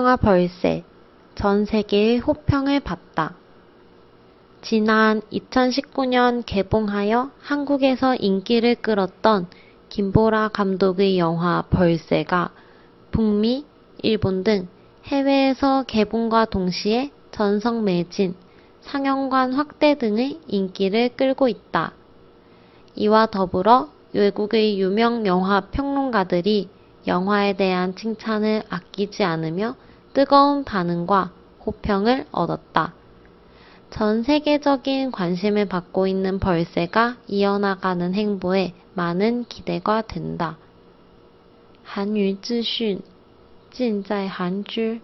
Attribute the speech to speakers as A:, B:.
A: 영화 벌새 전 세계의 호평을 받다. 지난 2019년 개봉하여 한국에서 인기를 끌었던 김보라 감독의 영화 벌새가 북미, 일본 등 해외에서 개봉과 동시에 전성 매진, 상영관 확대 등의 인기를 끌고 있다. 이와 더불어 외국의 유명 영화 평론가들이 영화에 대한 칭찬을 아끼지 않으며 뜨거운 반응과 호평을 얻었다. 전 세계적인 관심을 받고 있는 벌새가 이어나가는 행보에 많은 기대가 된다. 한유资讯尽在韩知